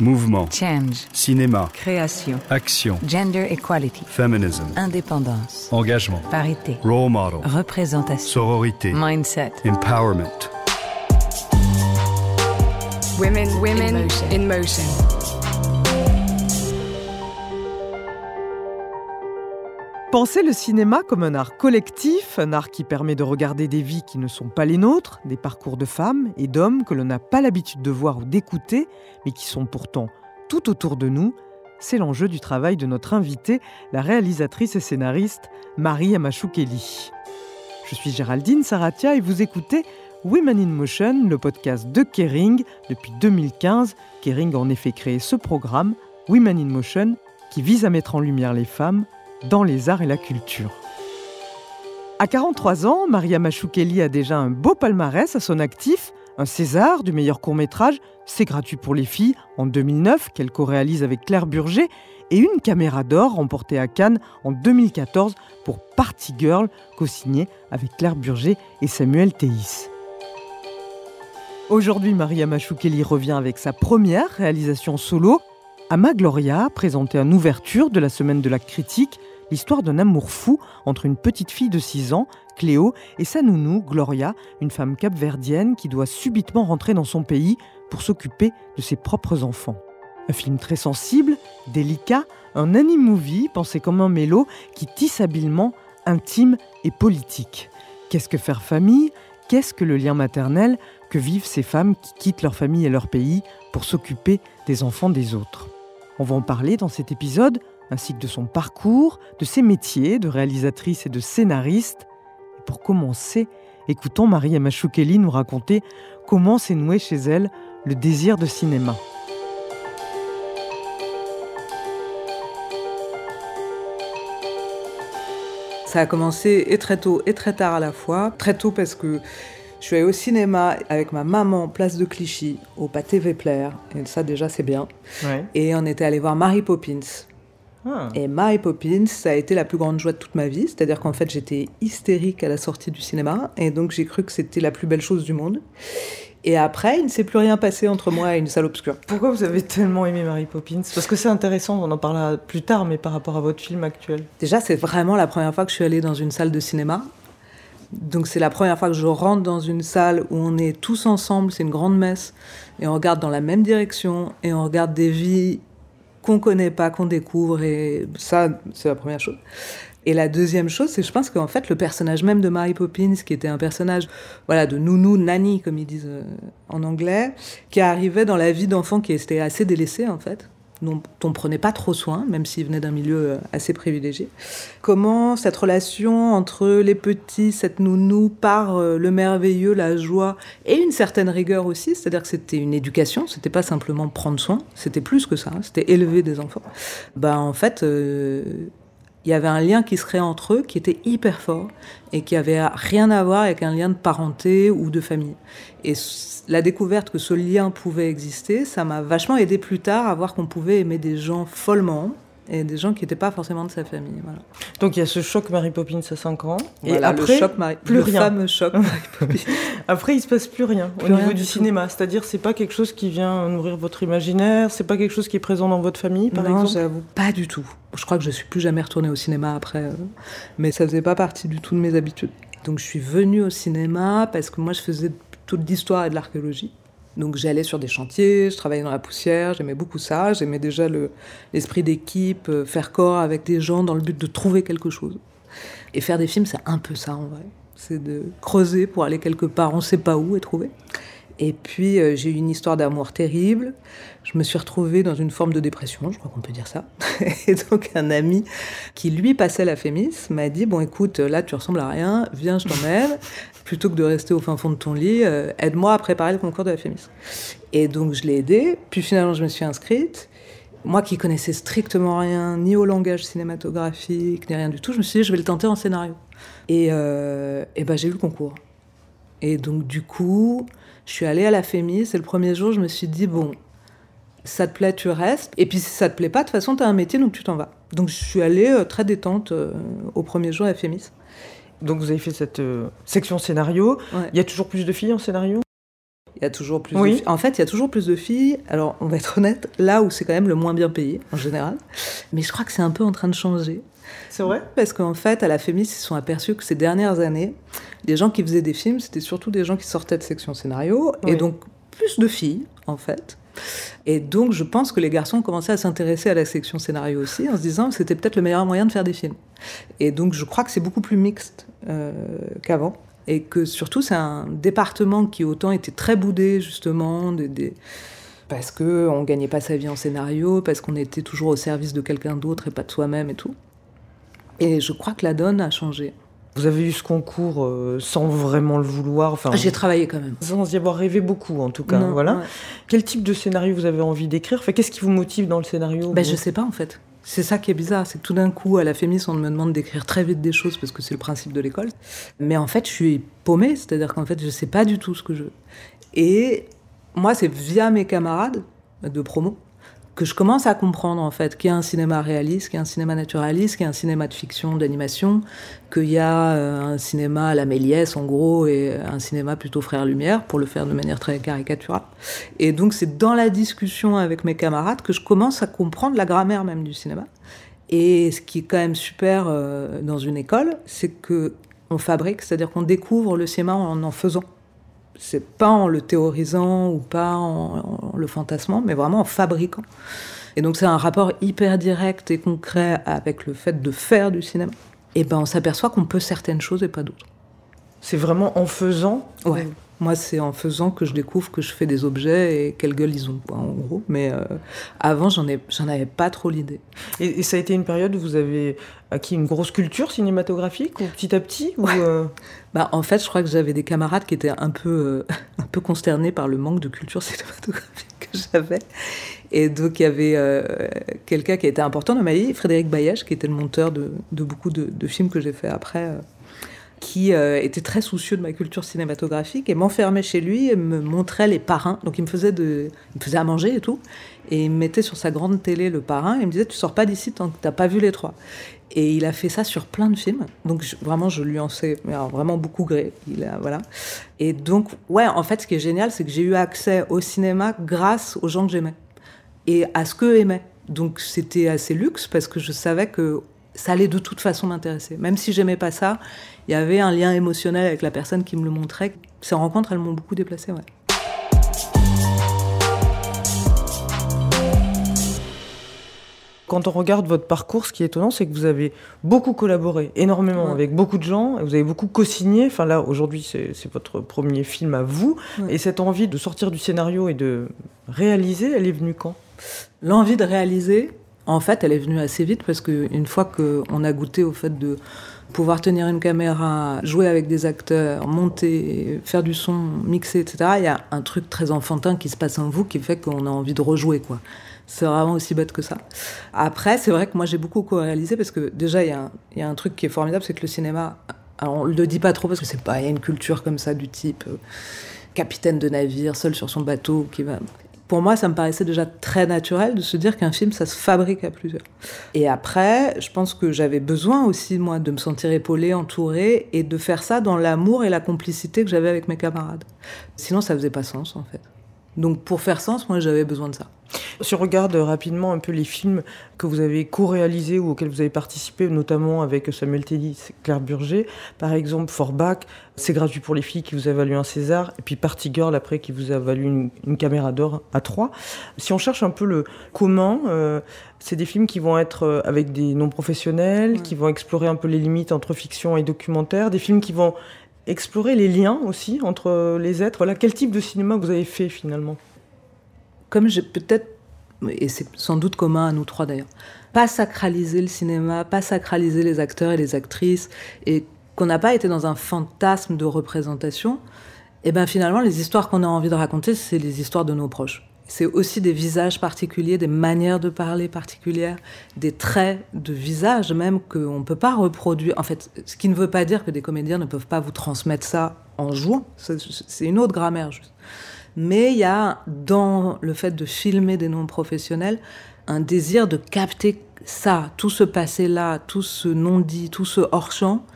Mouvement. Change. Cinéma. Création. Action. Gender equality. Feminism. Indépendance. Engagement. Parité. Role model. Représentation. Sororité. Mindset. Empowerment. Women, women In motion. in motion. Pensez le cinéma comme un art collectif, un art qui permet de regarder des vies qui ne sont pas les nôtres, des parcours de femmes et d'hommes que l'on n'a pas l'habitude de voir ou d'écouter, mais qui sont pourtant tout autour de nous. C'est l'enjeu du travail de notre invitée, la réalisatrice et scénariste Marie Amachoukeli. Je suis Géraldine Saratia et vous écoutez Women in Motion, le podcast de Kering. Depuis 2015, Kering a en effet créé ce programme, Women in Motion, qui vise à mettre en lumière les femmes dans les arts et la culture. À 43 ans, Maria Machoukeli a déjà un beau palmarès à son actif, un César du meilleur court-métrage, c'est gratuit pour les filles, en 2009, qu'elle co-réalise avec Claire Burger, et une caméra d'or remportée à Cannes en 2014 pour Party Girl, co-signée avec Claire Burger et Samuel Théis. Aujourd'hui, Maria Machoukeli revient avec sa première réalisation solo, Ama Gloria, présentée en ouverture de la semaine de la critique, l'histoire d'un amour fou entre une petite fille de 6 ans, Cléo, et sa nounou, Gloria, une femme capverdienne qui doit subitement rentrer dans son pays pour s'occuper de ses propres enfants. Un film très sensible, délicat, un anime-movie pensé comme un mélo qui tisse habilement intime et politique. Qu'est-ce que faire famille? Qu'est-ce que le lien maternel? Que vivent ces femmes qui quittent leur famille et leur pays pour s'occuper des enfants des autres? On va en parler dans cet épisode, ainsi que de son parcours, de ses métiers de réalisatrice et de scénariste. Et pour commencer, écoutons Marie Machoukeli nous raconter comment s'est noué chez elle le désir de cinéma. Ça a commencé et très tôt et très tard à la fois. Très tôt parce que je suis allée au cinéma avec ma maman, place de Clichy, au pâté Vepler. Et ça, déjà, c'est bien. Et on était allé voir Mary Poppins. Ah. Et Mary Poppins, ça a été la plus grande joie de toute ma vie. C'est-à-dire qu'en fait, j'étais hystérique à la sortie du cinéma. Et donc, j'ai cru que c'était la plus belle chose du monde. Et après, il ne s'est plus rien passé entre moi et une salle obscure. Pourquoi vous avez tellement aimé Mary Poppins? Parce que c'est intéressant, on en parlera plus tard, mais par rapport à votre film actuel. Déjà, c'est vraiment la première fois que je suis allée dans une salle de cinéma. Donc c'est la première fois que je rentre dans une salle où on est tous ensemble, c'est une grande messe, et on regarde dans la même direction, et on regarde des vies qu'on connaît pas, qu'on découvre, et ça, c'est la première chose. Et la deuxième chose, c'est je pense qu'en fait, le personnage même de Mary Poppins, qui était un personnage voilà, de nounou, nanny, comme ils disent euh, en anglais, qui arrivait dans la vie d'enfants qui était assez délaissés, en fait, dont on prenait pas trop soin, même s'il venait d'un milieu euh, assez privilégié. Comment cette relation entre les petits, cette nounou, par euh, le merveilleux, la joie et une certaine rigueur aussi, c'est-à-dire que c'était une éducation, c'était pas simplement prendre soin, c'était plus que ça, hein, c'était élever des enfants. Bah en fait, euh, il y avait un lien qui se créait entre eux qui était hyper fort et qui avait rien à voir avec un lien de parenté ou de famille. Et la découverte que ce lien pouvait exister, ça m'a vachement aidé plus tard à voir qu'on pouvait aimer des gens follement et des gens qui n'étaient pas forcément de sa famille. Voilà. Donc il y a ce choc Mary Poppins à 5 ans. et après, le choc, Marie- plus le rien. fameux choc Mary Poppins. Après, il se passe plus rien Plus au niveau rien du du tout. cinéma. C'est-à-dire, c'est pas quelque chose qui vient nourrir votre imaginaire, c'est pas quelque chose qui est présent dans votre famille, par non, exemple? j'avoue, pas du tout. Je crois que je suis plus jamais retournée au cinéma après, euh, mais ça faisait pas partie du tout de mes habitudes. Donc je suis venue au cinéma parce que moi je faisais toute l'histoire et de l'archéologie. Donc j'allais sur des chantiers, je travaillais dans la poussière, j'aimais beaucoup ça, j'aimais déjà le- l'esprit d'équipe, euh, faire corps avec des gens dans le but de trouver quelque chose. Et faire des films, c'est un peu ça en vrai. C'est de creuser pour aller quelque part, on sait pas où, et trouver. Et puis euh, j'ai eu une histoire d'amour terrible. Je me suis retrouvée dans une forme de dépression, je crois qu'on peut dire ça. Et donc un ami qui lui passait la Fémis m'a dit bon écoute là tu ressembles à rien, viens je t'emmène. Plutôt que de rester au fin fond de ton lit, euh, aide-moi à préparer le concours de la Fémis. Et donc je l'ai aidé. Puis finalement je me suis inscrite. Moi qui connaissais strictement rien, ni au langage cinématographique, ni rien du tout, je me suis dit je vais le tenter en scénario. Et, euh, et ben j'ai eu le concours. Et donc, du coup, je suis allée à la Fémis. Et le premier jour, je me suis dit, bon, ça te plaît, tu restes. Et puis, si ça te plaît pas, de toute façon, tu as un métier, donc tu t'en vas. Donc, je suis allée euh, très détente euh, au premier jour à la Fémis. Donc vous avez fait cette euh, section scénario. Ouais. Il y a toujours plus de filles en scénario? Il y a toujours plus Oui. de filles. En fait, il y a toujours plus de filles. Alors, on va être honnête, là où c'est quand même le moins bien payé, en général. Mais je crois que c'est un peu en train de changer. C'est vrai? Parce qu'en fait, à la Fémis, ils se sont aperçus que ces dernières années, les gens qui faisaient des films, c'était surtout des gens qui sortaient de section scénario. Oui. Et donc, plus de filles, en fait. Et donc, je pense que les garçons ont commencé à s'intéresser à la section scénario aussi, en se disant que c'était peut-être le meilleur moyen de faire des films. Et donc, je crois que c'est beaucoup plus mixte euh, qu'avant. Et que surtout, c'est un département qui autant était très boudé, justement, des, des- parce qu'on ne gagnait pas sa vie en scénario, parce qu'on était toujours au service de quelqu'un d'autre et pas de soi-même et tout. Et je crois que la donne a changé. Vous avez eu ce concours euh, sans vraiment le vouloir, enfin, J'ai travaillé quand même. sans y avoir rêvé beaucoup en tout cas. Non, voilà. ouais. Quel type de scénario vous avez envie d'écrire? Enfin, Qu'est-ce qui vous motive dans le scénario Ben, vous je sais pas en fait. C'est ça qui est bizarre, c'est que tout d'un coup, à la Fémis, on me demande d'écrire très vite des choses parce que c'est le principe de l'école. Mais en fait, je suis paumée, c'est-à-dire qu'en fait, je sais pas du tout ce que je veux. Et moi, c'est via mes camarades de promo que je commence à comprendre en fait qu'il y a un cinéma réaliste, qu'il y a un cinéma naturaliste, qu'il y a un cinéma de fiction, d'animation, qu'il y a euh, un cinéma à la Méliès en gros et un cinéma plutôt frère Lumière pour le faire de manière très caricaturale. Et donc c'est dans la discussion avec mes camarades que je commence à comprendre la grammaire même du cinéma. Et ce qui est quand même super euh, dans une école, c'est que on fabrique, c'est-à-dire qu'on découvre le cinéma en en faisant. C'est pas en le théorisant ou pas en, en le fantasmant, mais vraiment en fabriquant. Et donc c'est un rapport hyper direct et concret avec le fait de faire du cinéma. Et ben on s'aperçoit qu'on peut certaines choses et pas d'autres. C'est vraiment en faisant Ouais. Moi, c'est en faisant que je découvre que je fais des objets et quelle gueule ils ont, en gros. Mais euh, avant, j'en ai, j'en avais pas trop l'idée. Et, et ça a été une période où vous avez acquis une grosse culture cinématographique ou petit à petit ou, euh, Bah, en fait, je crois que j'avais des camarades qui étaient un peu, euh, un peu consternés par le manque de culture cinématographique que j'avais. Et donc, il y avait euh, quelqu'un qui était important dans ma vie, Frédéric Bayesh, qui était le monteur de, de beaucoup de, de films que j'ai fait après, euh, qui euh, était très soucieux de ma culture cinématographique et m'enfermait chez lui et me montrait les parrains. Donc, il me faisait, de, il me faisait à manger et tout. Et il me mettait sur sa grande télé le parrain et me disait Tu sors pas d'ici tant que t'as pas vu les trois. Et il a fait ça sur plein de films. Donc vraiment, je lui en sais alors, vraiment beaucoup gré. Il a, voilà. Et donc, ouais, en fait, ce qui est génial, c'est que j'ai eu accès au cinéma grâce aux gens que j'aimais et à ce qu'eux aimaient. Donc c'était assez luxe parce que je savais que ça allait de toute façon m'intéresser. Même si j'aimais pas ça, il y avait un lien émotionnel avec la personne qui me le montrait. Ces rencontres, elles m'ont beaucoup déplacée, ouais. Quand on regarde votre parcours, ce qui est étonnant, c'est que vous avez beaucoup collaboré, énormément, Ouais. avec beaucoup de gens, et vous avez beaucoup co-signé. Enfin là, aujourd'hui, c'est votre premier film à vous. Ouais. Et cette envie de sortir du scénario et de réaliser, elle est venue quand? L'envie de réaliser, en fait, elle est venue assez vite parce qu'une fois qu'on a goûté au fait de pouvoir tenir une caméra, jouer avec des acteurs, monter, faire du son, mixer, etc., il y a un truc très enfantin qui se passe en vous qui fait qu'on a envie de rejouer, quoi. C'est vraiment aussi bête que ça. Après, c'est vrai que moi j'ai beaucoup co-réalisé parce que déjà, il y, a un- truc qui est formidable, c'est que le cinéma, alors on le dit pas trop parce que c'est pas, il y a une culture comme ça du type euh, capitaine de navire, seul sur son bateau, qui va. Pour moi, ça me paraissait déjà très naturel de se dire qu'un film, ça se fabrique à plusieurs. Et après, je pense que j'avais besoin aussi, moi, de me sentir épaulée, entourée, et de faire ça dans l'amour et la complicité que j'avais avec mes camarades. Sinon, ça faisait pas sens, en fait. Donc, pour faire sens, moi, j'avais besoin de ça. Si on regarde rapidement un peu les films que vous avez co-réalisés ou auxquels vous avez participé, notamment avec Samuel Telly et Claire Burger, par exemple Forbach, c'est gratuit pour les filles qui vous a valu un César, et puis Party Girl après qui vous a valu une, une caméra d'or à trois. Si on cherche un peu le commun, euh, c'est des films qui vont être euh, avec des non-professionnels, Ouais. qui vont explorer un peu les limites entre fiction et documentaire, des films qui vont explorer les liens aussi entre les êtres. Voilà, quel type de cinéma vous avez fait finalement? Comme j'ai peut-être, et c'est sans doute commun à nous trois d'ailleurs, pas sacraliser le cinéma, pas sacraliser les acteurs et les actrices, et qu'on n'a pas été dans un fantasme de représentation, et ben finalement les histoires qu'on a envie de raconter, c'est les histoires de nos proches. C'est aussi des visages particuliers, des manières de parler particulières, des traits de visage même qu'on ne peut pas reproduire. En fait, ce qui ne veut pas dire que des comédiens ne peuvent pas vous transmettre ça en jouant. C'est une autre grammaire juste. Mais il y a dans le fait de filmer des non-professionnels un désir de capter ça, tout ce passé-là, tout ce non-dit, tout ce hors-champ,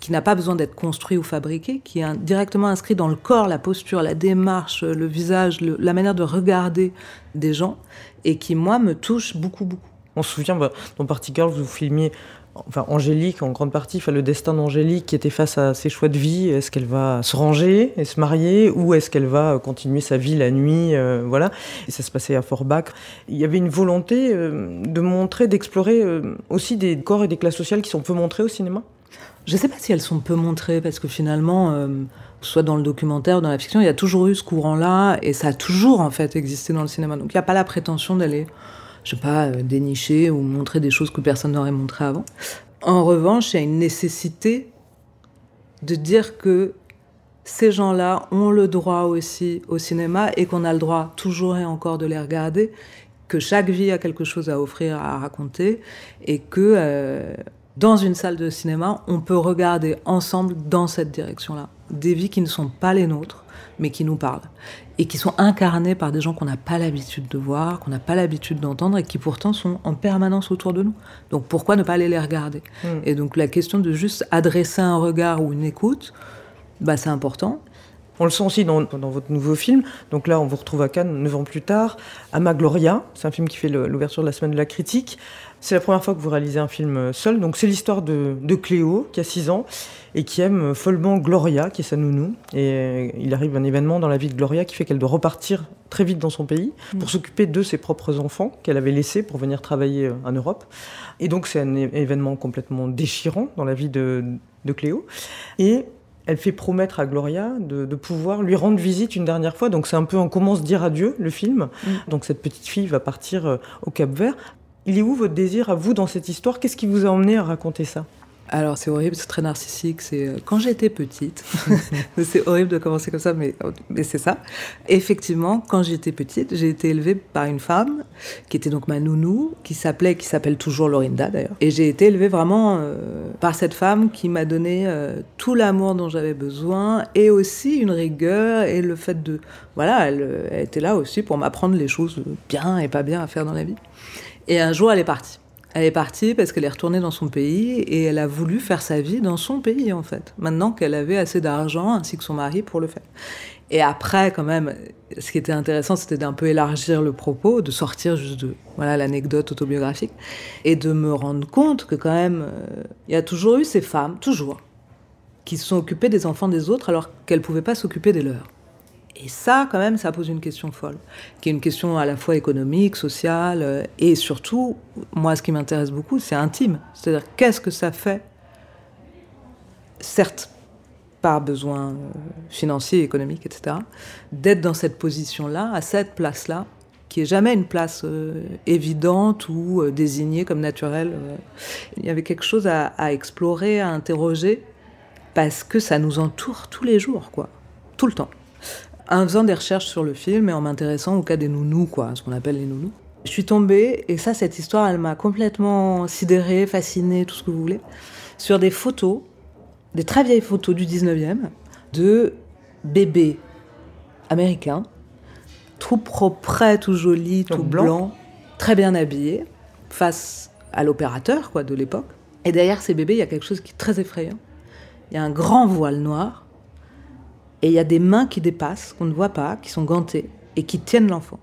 qui n'a pas besoin d'être construit ou fabriqué, qui est directement inscrit dans le corps, la posture, la démarche, le visage, la manière de regarder des gens, et qui, moi, me touche beaucoup, beaucoup. On se souvient, bah, dans Party Girls, vous filmiez Angélique en grande partie, le destin d'Angélique qui était face à ses choix de vie. Est-ce qu'elle va se ranger et se marier ou est-ce qu'elle va continuer sa vie la nuit euh, Voilà. Et ça se passait à Forbach. Il y avait une volonté euh, de montrer, d'explorer aussi des corps et des classes sociales qui sont peu montrés au cinéma? Je ne sais pas si elles sont peu montrées, parce que finalement, euh, soit dans le documentaire ou dans la fiction, il y a toujours eu ce courant-là, et ça a toujours en fait existé dans le cinéma. Donc il n'y a pas la prétention d'aller, je sais pas, euh, dénicher ou montrer des choses que personne n'aurait montrées avant. En revanche, il y a une nécessité de dire que ces gens-là ont le droit aussi au cinéma et qu'on a le droit toujours et encore de les regarder, que chaque vie a quelque chose à offrir, à raconter, et que euh, dans une salle de cinéma, on peut regarder ensemble dans cette direction-là. Des vies qui ne sont pas les nôtres, mais qui nous parlent. Et qui sont incarnées par des gens qu'on n'a pas l'habitude de voir, qu'on n'a pas l'habitude d'entendre, et qui pourtant sont en permanence autour de nous. Donc pourquoi ne pas aller les regarder? Hmm. Et donc la question de juste adresser un regard ou une écoute, bah, c'est important. On le sent aussi dans, votre nouveau film. Donc là, on vous retrouve à Cannes neuf ans plus tard. Ama Gloria, c'est un film qui fait l'ouverture de la semaine de la critique. C'est la première fois que vous réalisez un film seul. Donc c'est l'histoire de, Cléo, qui a 6 ans, et qui aime follement Gloria, qui est sa nounou. Et il arrive un événement dans la vie de Gloria qui fait qu'elle doit repartir très vite dans son pays pour mm. s'occuper de ses propres enfants qu'elle avait laissés pour venir travailler euh, en Europe. Et donc c'est un événement complètement déchirant dans la vie de, Cléo. Et elle fait promettre à Gloria de, pouvoir lui rendre visite une dernière fois. Donc c'est un peu on commence dire adieu le film. Mm. Donc cette petite fille va partir euh, au Cap Vert. Il est où votre désir à vous dans cette histoire? Qu'est-ce qui vous a emmené à raconter ça? Alors c'est horrible, c'est très narcissique. C'est euh, quand j'étais petite, c'est horrible de commencer comme ça, mais, mais c'est ça. Effectivement, quand j'étais petite, j'ai été élevée par une femme qui était donc ma nounou, qui s'appelait, qui s'appelle toujours Lorinda d'ailleurs. Et j'ai été élevée vraiment euh, par cette femme qui m'a donné euh, tout l'amour dont j'avais besoin et aussi une rigueur et le fait de, voilà, elle, elle était là aussi pour m'apprendre les choses bien et pas bien à faire dans la vie. Et un jour, elle est partie. Elle est partie parce qu'elle est retournée dans son pays et elle a voulu faire sa vie dans son pays, en fait. Maintenant qu'elle avait assez d'argent, ainsi que son mari, pour le faire. Et après, quand même, ce qui était intéressant, c'était d'un peu élargir le propos, de sortir juste de voilà l'anecdote autobiographique, et de me rendre compte que quand même, euh, il y a toujours eu ces femmes, toujours, qui se sont occupées des enfants des autres alors qu'elles pouvaient pas s'occuper des leurs. Et ça, quand même, ça pose une question folle, qui est une question à la fois économique, sociale, euh, et surtout, moi, ce qui m'intéresse beaucoup, c'est intime. C'est-à-dire, qu'est-ce que ça fait Certes, par besoin euh, financier, économique, etc., d'être dans cette position-là, à cette place-là, qui est jamais une place euh, évidente ou désignée comme naturelle. Il y avait quelque chose à, à explorer, à interroger, parce que ça nous entoure tous les jours, quoi, tout le temps en faisant des recherches sur le film et en m'intéressant au cas des nounous, quoi, ce qu'on appelle les nounous. Je suis tombée, et ça, cette histoire, elle m'a complètement sidérée, fascinée, tout ce que vous voulez, sur des photos, des très vieilles photos du 19e, de bébés américains, tout propres, tout jolis, tout blancs, très bien habillés, face à l'opérateur quoi de l'époque. Et derrière ces bébés, il y a quelque chose qui est très effrayant. Il y a un grand voile noir et il y a des mains qui dépassent, qu'on ne voit pas, qui sont gantées et qui tiennent l'enfant.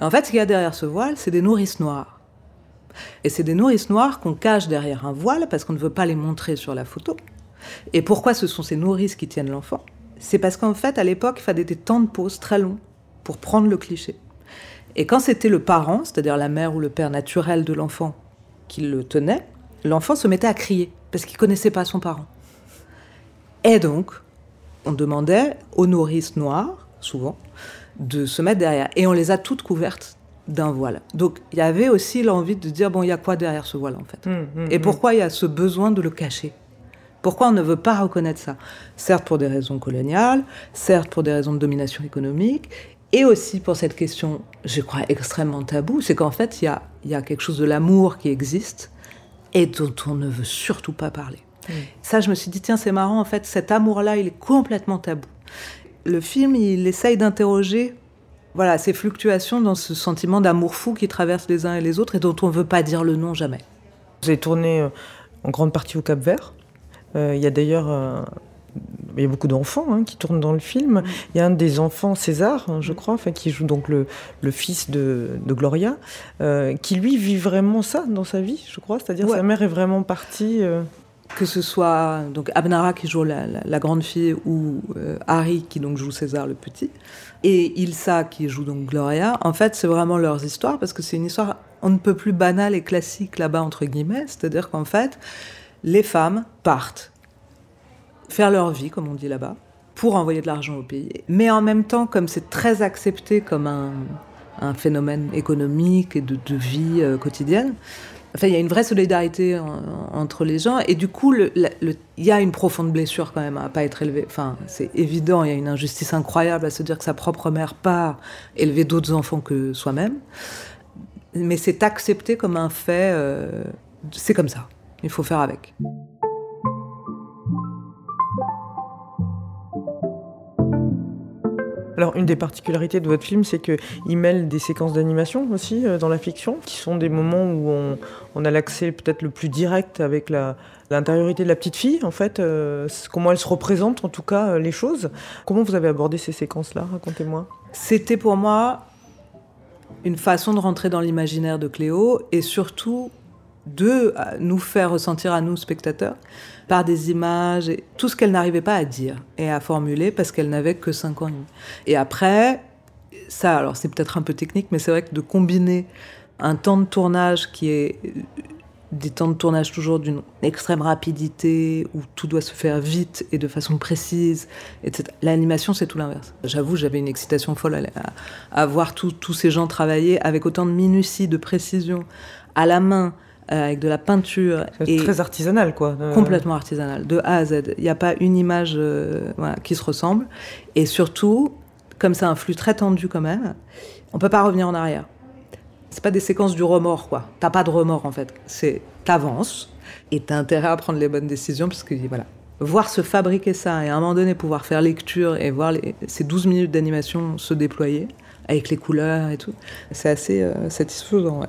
en fait, ce qu'il y a derrière ce voile, c'est des nourrices noires. Et c'est des nourrices noires qu'on cache derrière un voile parce qu'on ne veut pas les montrer sur la photo. Et pourquoi ce sont ces nourrices qui tiennent l'enfant? C'est parce qu'en fait, à l'époque, il fallait des temps de pause très longs pour prendre le cliché. Et quand c'était le parent, c'est-à-dire la mère ou le père naturel de l'enfant qui le tenait, l'enfant se mettait à crier parce qu'il connaissait pas son parent. Et donc, on demandait aux nourrices noires, souvent, de se mettre derrière. Et on les a toutes couvertes d'un voile. Donc il y avait aussi l'envie de dire, bon, il y a quoi derrière ce voile en fait? Hum, hum, Et hum. pourquoi il y a ce besoin de le cacher? Pourquoi on ne veut pas reconnaître ça? Certes pour des raisons coloniales, certes pour des raisons de domination économique, et aussi pour cette question, je crois, extrêmement taboue, c'est qu'en fait, il y a, y a quelque chose de l'amour qui existe et dont on ne veut surtout pas parler. Mm. Ça, je me suis dit, tiens, c'est marrant, en fait, cet amour-là, il est complètement tabou. Le film, il essaye d'interroger voilà, ces fluctuations dans ce sentiment d'amour fou qui traverse les uns et les autres et dont on ne veut pas dire le nom jamais. Vous avez tourné euh, en grande partie au Cap Vert. Euh, Il y a d'ailleurs il y a beaucoup d'enfants hein, qui tournent dans le film. Il y a un des enfants, César, hein, je crois, enfin, qui joue donc le, le fils de, de Gloria, euh, qui lui vit vraiment ça dans sa vie, je crois. C'est-à-dire Ouais. sa mère est vraiment partie. Que ce soit donc Abnara qui joue la, grande fille ou euh, Harry qui donc joue César le petit. Et Ilsa qui joue donc Gloria, en fait c'est vraiment leurs histoires parce que c'est une histoire on ne peut plus banale et classique là-bas entre guillemets, c'est-à-dire qu'en fait les femmes partent faire leur vie comme on dit là-bas pour envoyer de l'argent au pays, mais en même temps comme c'est très accepté comme un, phénomène économique et de, de vie euh, quotidienne, Enfin, il y a une vraie solidarité en- entre les gens et du coup, il y a une profonde blessure quand même à pas être élevé. Enfin, c'est évident, il y a une injustice incroyable à se dire que sa propre mère part élever d'autres enfants que soi-même. Mais c'est accepté comme un fait. euh, c'est comme ça. Il faut faire avec. Alors, une des particularités de votre film, c'est qu'il mêle des séquences d'animation aussi euh, dans la fiction, qui sont des moments où on, a l'accès peut-être le plus direct avec l'intériorité de la petite fille, en fait, euh, comment elle se représente en tout cas euh, les choses. Comment vous avez abordé ces séquences-là Racontez-moi. C'était pour moi une façon de rentrer dans l'imaginaire de Cléo et surtout de euh, nous faire ressentir à nous, spectateurs, par des images tout ce qu'elle n'arrivait pas à dire et à formuler parce qu'elle n'avait que 5 ans et demi. Et après, ça, alors c'est peut-être un peu technique, mais c'est vrai que de combiner un temps de tournage qui est des temps de tournage toujours d'une extrême rapidité, où tout doit se faire vite et de façon précise, etc. L'animation, c'est tout l'inverse. J'avoue, j'avais une excitation folle à, voir tous ces gens travailler avec autant de minutie, de précision, à la main, avec de la peinture. C'est et très artisanal, quoi. Euh, complètement artisanal, de A à Z. Il n'y a pas une image euh, voilà, qui se ressemble. Et surtout, comme c'est un flux très tendu quand même, on peut pas revenir en arrière. C'est pas des séquences du remords, quoi. T'as pas de remords, en fait. C'est t'avances et t'as intérêt à prendre les bonnes décisions, parce que voilà. Voir se fabriquer ça et à un moment donné pouvoir faire lecture et voir les- ces 12 minutes d'animation se déployer avec les couleurs et tout, c'est assez euh, satisfaisant, ouais.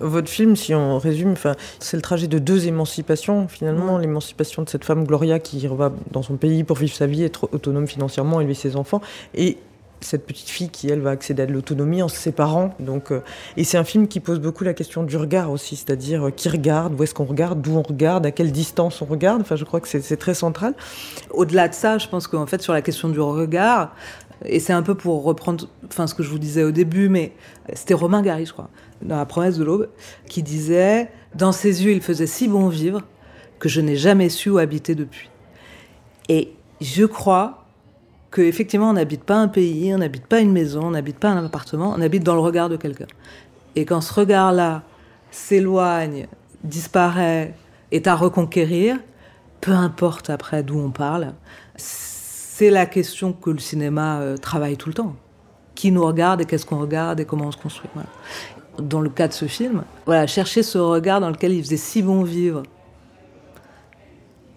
Votre film, si on résume, c'est le trajet de deux émancipations, finalement. L'émancipation de cette femme, Gloria, qui va dans son pays pour vivre sa vie, être autonome financièrement, élever ses enfants, et cette petite fille qui, elle, va accéder à de l'autonomie en se séparant. Donc, euh, et c'est un film qui pose beaucoup la question du regard aussi, c'est-à-dire euh, qui regarde, où est-ce qu'on regarde, d'où on regarde, à quelle distance on regarde. Enfin, je crois que c'est c'est très central. Au-delà de ça, je pense qu'en fait, sur la question du regard, et c'est un peu pour reprendre enfin, ce que je vous disais au début, mais c'était Romain Gary, je crois, dans La promesse de l'aube, qui disait Dans ses yeux, il faisait si bon vivre que je n'ai jamais su où habiter depuis. Et je crois que effectivement, on n'habite pas un pays, on n'habite pas une maison, on n'habite pas un appartement, on habite dans le regard de quelqu'un. Et quand ce regard-là s'éloigne, disparaît, est à reconquérir, peu importe après d'où on parle, c'est la question que le cinéma euh, travaille tout le temps. Qui nous regarde et qu'est-ce qu'on regarde et comment on se construit. voilà. Dans le cas de ce film, voilà, chercher ce regard dans lequel il faisait si bon vivre,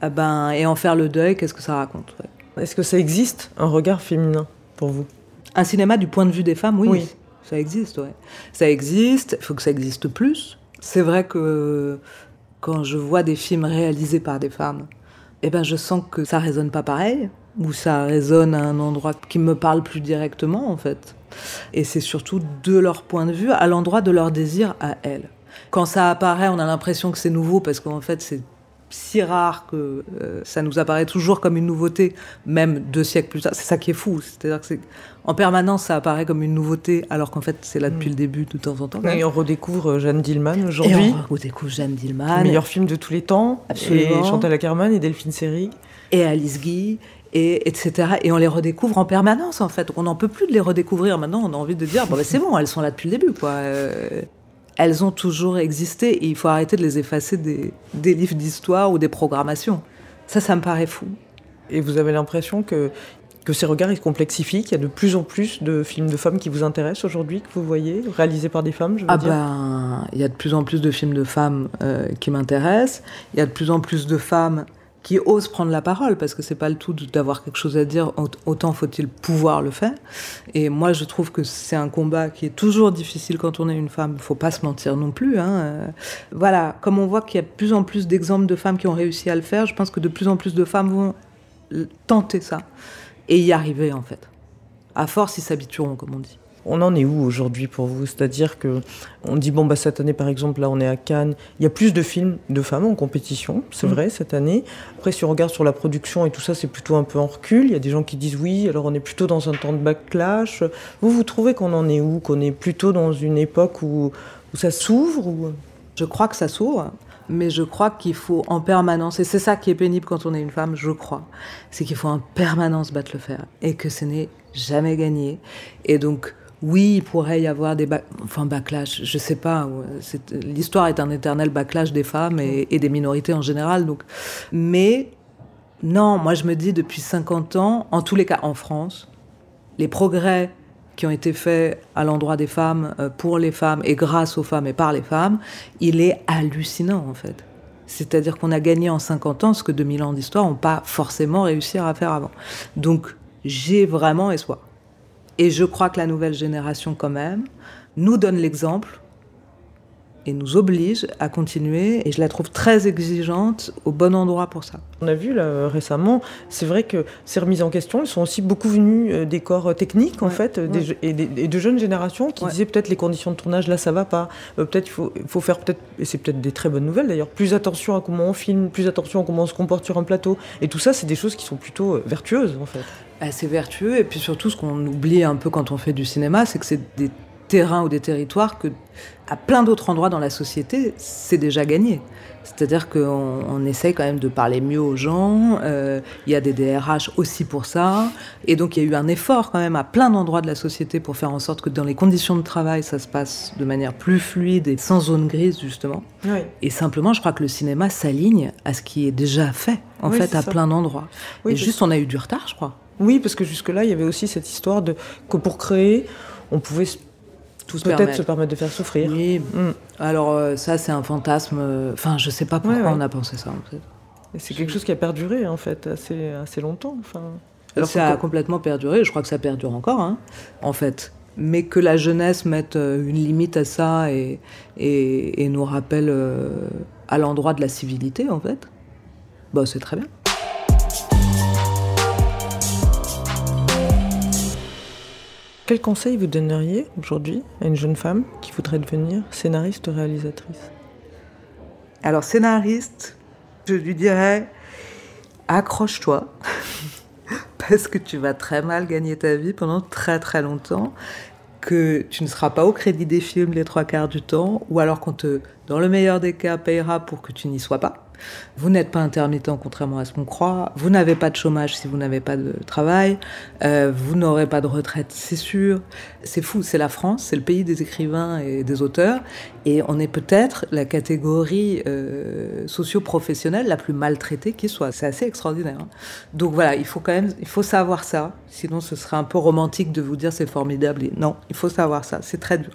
ah ben, et en faire le deuil, qu'est-ce que ça raconte ouais. Est-ce que ça existe, un regard féminin, pour vous? Un cinéma du point de vue des femmes, oui. Oui. Ça existe, ouais. Ça existe, il faut que ça existe plus. C'est vrai que quand je vois des films réalisés par des femmes, eh ben je sens que ça résonne pas pareil, ou ça résonne à un endroit qui me parle plus directement, en fait. Et c'est surtout de leur point de vue, à l'endroit de leur désir à elles. Quand ça apparaît, on a l'impression que c'est nouveau, parce qu'en fait, c'est si rare que euh, ça nous apparaît toujours comme une nouveauté, même deux siècles plus tard. C'est ça qui est fou. C'est-à-dire que c'est en permanence, ça apparaît comme une nouveauté, alors qu'en fait, c'est là depuis le début, de temps en temps. Et on redécouvre euh, Jeanne Dillman aujourd'hui, on redécouvre Jeanne le Dillman meilleur film de tous les temps, Absolument. et Chantal Ackerman et Delphine Seyrig. et Alice Guy, et etc. Et on les redécouvre en permanence, en fait. On n'en peut plus de les redécouvrir. Maintenant, on a envie de dire, bon, bah, c'est bon, elles sont là depuis le début, quoi. Euh, elles ont toujours existé, et il faut arrêter de les effacer des, des livres d'histoire ou des programmations. Ça, ça me paraît fou. Et vous avez l'impression que, que ces regards ils se complexifient, qu'il y a de plus en plus de films de femmes qui vous intéressent aujourd'hui, que vous voyez, réalisés par des femmes, je veux Ah dire? ben, il y a de plus en plus de films de femmes euh, qui m'intéressent. Il y a de plus en plus de femmes qui osent prendre la parole, parce que c'est pas le tout d'avoir quelque chose à dire, autant faut-il pouvoir le faire. Et moi, je trouve que c'est un combat qui est toujours difficile quand on est une femme. Faut pas se mentir non plus. Hein. Voilà, comme on voit qu'il y a de plus en plus d'exemples de femmes qui ont réussi à le faire, je pense que de plus en plus de femmes vont tenter ça et y arriver en fait. À force, ils s'habitueront, comme on dit. On en est où aujourd'hui pour vous? C'est-à-dire que on dit bon bah cette année par exemple là on est à Cannes, il y a plus de films de femmes en compétition, c'est mm. vrai cette année. Après si on regarde sur la production et tout ça c'est plutôt un peu en recul. Il y a des gens qui disent oui, alors on est plutôt dans un temps de backlash. Vous vous trouvez qu'on en est où? Qu'on est plutôt dans une époque où, où ça s'ouvre ou... Je crois que ça s'ouvre mais je crois qu'il faut en permanence, et c'est ça qui est pénible quand on est une femme, je crois, c'est qu'il faut en permanence battre le fer, et que ce n'est jamais gagné. Et donc, oui, il pourrait y avoir des enfin backlash, je sais pas. L'histoire est un éternel backlash des femmes et, et, des minorités en général. Donc, mais non, moi je me dis depuis 50 ans, en tous les cas en France, les progrès qui ont été faits à l'endroit des femmes, euh, pour les femmes et grâce aux femmes et par les femmes, il est hallucinant en fait. C'est-à-dire qu'on a gagné en 50 ans ce que 2000 ans d'histoire n'ont pas forcément réussi à faire avant. Donc j'ai vraiment espoir. Et je crois que la nouvelle génération quand même nous donne l'exemple et nous oblige à continuer. Et je la trouve très exigeante au bon endroit pour ça. On a vu là récemment, c'est vrai que ces remises en question, elles sont aussi beaucoup venues euh, des corps techniques en fait, et, de jeunes générations qui disaient peut-être les conditions de tournage là ça va pas, euh, peut-être il faut, faut, faire peut-être, et c'est peut-être des très bonnes nouvelles d'ailleurs, plus attention à comment on filme, plus attention à comment on se comporte sur un plateau. Et tout ça, c'est des choses qui sont plutôt euh, vertueuses en fait. Bah, c'est vertueux et puis surtout ce qu'on oublie un peu quand on fait du cinéma, c'est que c'est des terrains ou des territoires que, à plein d'autres endroits dans la société, c'est déjà gagné. C'est-à-dire qu'on on essaye quand même de parler mieux aux gens. Euh, il y a des DRH aussi pour ça. Et donc, il y a eu un effort quand même à plein d'endroits de la société pour faire en sorte que dans les conditions de travail, ça se passe de manière plus fluide et sans zone grise, justement. Et simplement, je crois que le cinéma s'aligne à ce qui est déjà fait, en fait, à plein d'endroits. et juste, on a eu du retard, je crois. Oui, parce que jusque-là, il y avait aussi cette histoire de que pour créer, on pouvait peut-être se permettre de faire souffrir. Oui. Mm. Alors euh, ça, c'est un fantasme. Euh, enfin, je sais pas pourquoi on a pensé ça. En fait. C'est quelque chose qui a perduré en fait assez, assez longtemps. Enfin, alors ça a complètement perduré. Je crois que ça perdure encore, hein, en fait. Mais que la jeunesse mette euh, une limite à ça et, et, nous rappelle à l'endroit de la civilité, en fait, bah, c'est très bien. Quel conseil vous donneriez aujourd'hui à une jeune femme qui voudrait devenir scénariste réalisatrice? Alors scénariste, je lui dirais accroche-toi parce que tu vas très mal gagner ta vie pendant très très longtemps que tu ne seras pas au crédit des films les trois quarts du temps, ou alors qu'on te, dans le meilleur des cas, payera pour que tu n'y sois pas. Vous n'êtes pas intermittent contrairement à ce qu'on croit. Vous n'avez pas de chômage si vous n'avez pas de travail. Euh, vous n'aurez pas de retraite, c'est sûr. C'est fou, c'est la France, c'est le pays des écrivains et des auteurs. Et on est peut-être la catégorie euh, socio-professionnelle la plus maltraitée qui soit. C'est assez extraordinaire. Hein. Donc voilà, il faut quand même, il faut savoir ça. Sinon, ce serait un peu romantique de vous dire c'est formidable. non, il faut savoir ça. C'est très dur.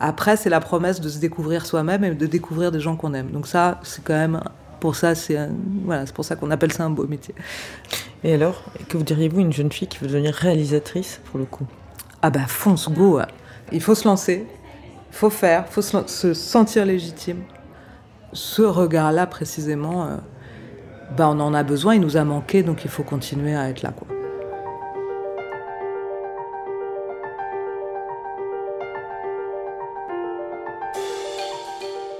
Après, c'est la promesse de se découvrir soi-même et de découvrir des gens qu'on aime. Donc ça, c'est quand même pour ça, c'est voilà, pour ça qu'on appelle ça un beau métier. Et alors, que vous diriez-vous une jeune fille qui veut devenir réalisatrice pour le coup? Ah bah fonce, go Il faut se lancer, il faut faire, il faut se, sentir légitime. Ce regard-là précisément, euh, bah on en a besoin, il nous a manqué, donc il faut continuer à être là. Quoi.